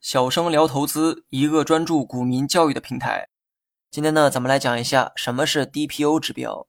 小生聊投资，一个专注股民教育的平台。今天呢，咱们来讲一下什么是 DPO 指标。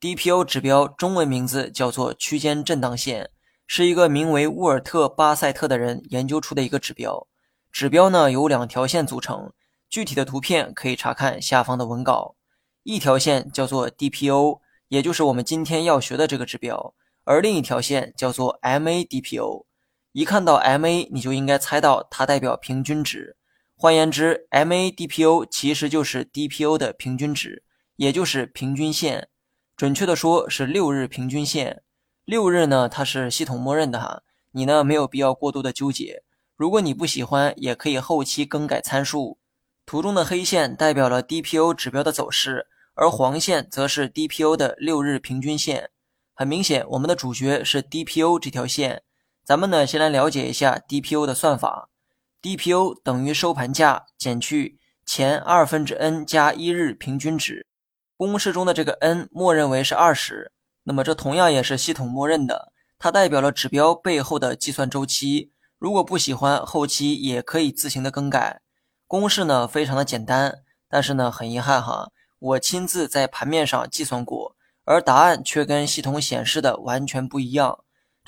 DPO 指标中文名字叫做区间震荡线，是一个名为沃尔特·巴塞特的人研究出的一个指标。指标呢由两条线组成，具体的图片可以查看下方的文稿。一条线叫做 DPO，也就是我们今天要学的这个指标。而另一条线叫做 MADPO，一看到 MA 你就应该猜到它代表平均值。换言之，MADPO 其实就是 DPO 的平均值，也就是平均线。准确的说是六日平均线。六日呢，它是系统默认的哈，你呢没有必要过多的纠结。如果你不喜欢，也可以后期更改参数。图中的黑线代表了 DPO 指标的走势，而黄线则是 DPO 的六日平均线。很明显，我们的主角是 DPO 这条线。咱们呢，先来了解一下 DPO 的算法。DPO 等于收盘价减去前二分之 n 加一日平均值。公式中的这个 n 默认为是二十，那么这同样也是系统默认的，它代表了指标背后的计算周期。如果不喜欢，后期也可以自行的更改。公式呢，非常的简单，但是呢，很遗憾哈，我亲自在盘面上计算过。而答案却跟系统显示的完全不一样，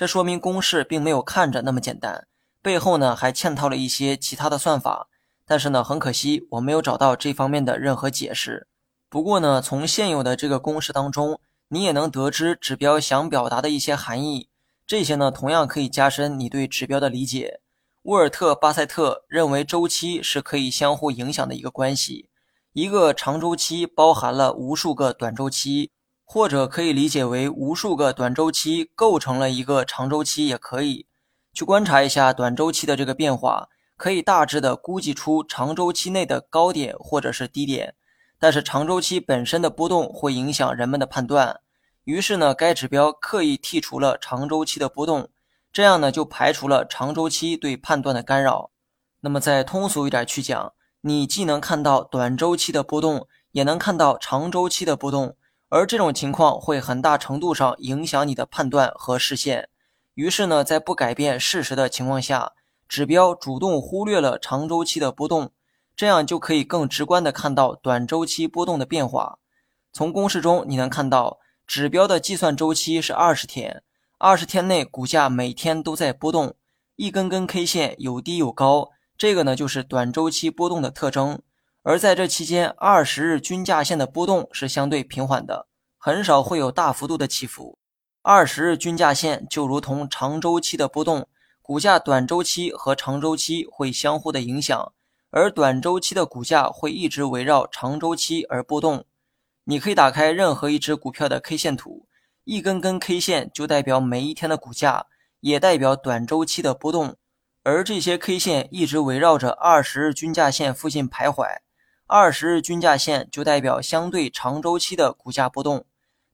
这说明公式并没有看着那么简单，背后呢还嵌套了一些其他的算法。但是呢，很可惜我没有找到这方面的任何解释。不过呢，从现有的这个公式当中，你也能得知指标想表达的一些含义。这些呢，同样可以加深你对指标的理解。沃尔特·巴塞特认为，周期是可以相互影响的一个关系，一个长周期包含了无数个短周期。或者可以理解为无数个短周期构成了一个长周期，也可以去观察一下短周期的这个变化，可以大致的估计出长周期内的高点或者是低点。但是长周期本身的波动会影响人们的判断，于是呢，该指标刻意剔除了长周期的波动，这样呢就排除了长周期对判断的干扰。那么再通俗一点去讲，你既能看到短周期的波动，也能看到长周期的波动。而这种情况会很大程度上影响你的判断和视线。于是呢，在不改变事实的情况下，指标主动忽略了长周期的波动，这样就可以更直观的看到短周期波动的变化。从公式中你能看到，指标的计算周期是二十天，二十天内股价每天都在波动，一根根 K 线有低有高，这个呢就是短周期波动的特征。而在这期间，二十日均价线的波动是相对平缓的，很少会有大幅度的起伏。二十日均价线就如同长周期的波动，股价短周期和长周期会相互的影响，而短周期的股价会一直围绕长周期而波动。你可以打开任何一只股票的 K 线图，一根根 K 线就代表每一天的股价，也代表短周期的波动，而这些 K 线一直围绕着二十日均价线附近徘徊。二十日均价线就代表相对长周期的股价波动，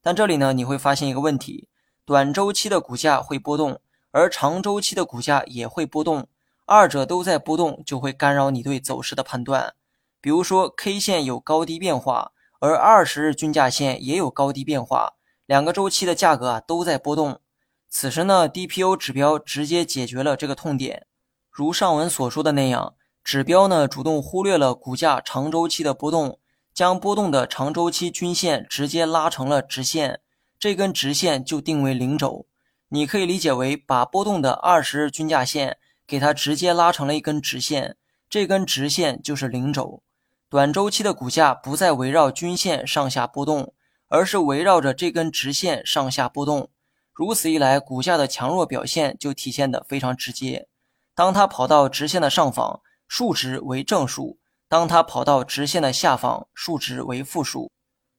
但这里呢你会发现一个问题：短周期的股价会波动，而长周期的股价也会波动，二者都在波动，就会干扰你对走势的判断。比如说 K 线有高低变化，而二十日均价线也有高低变化，两个周期的价格啊都在波动。此时呢，DPO 指标直接解决了这个痛点，如上文所说的那样。指标呢主动忽略了股价长周期的波动，将波动的长周期均线直接拉成了直线，这根直线就定为零轴。你可以理解为把波动的二十日均价线给它直接拉成了一根直线，这根直线就是零轴。短周期的股价不再围绕均线上下波动，而是围绕着这根直线上下波动。如此一来，股价的强弱表现就体现得非常直接。当它跑到直线的上方。数值为正数，当它跑到直线的下方，数值为负数。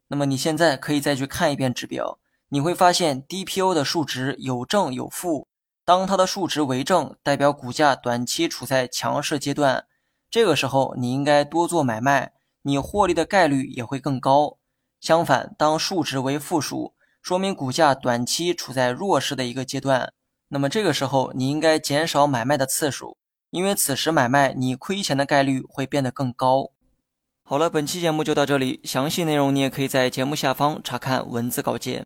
那么你现在可以再去看一遍指标，你会发现 DPO 的数值有正有负。当它的数值为正，代表股价短期处在强势阶段，这个时候你应该多做买卖，你获利的概率也会更高。相反，当数值为负数，说明股价短期处在弱势的一个阶段，那么这个时候你应该减少买卖的次数。因为此时买卖你亏钱的概率会变得更高。好了，本期节目就到这里，详细内容你也可以在节目下方查看文字稿件。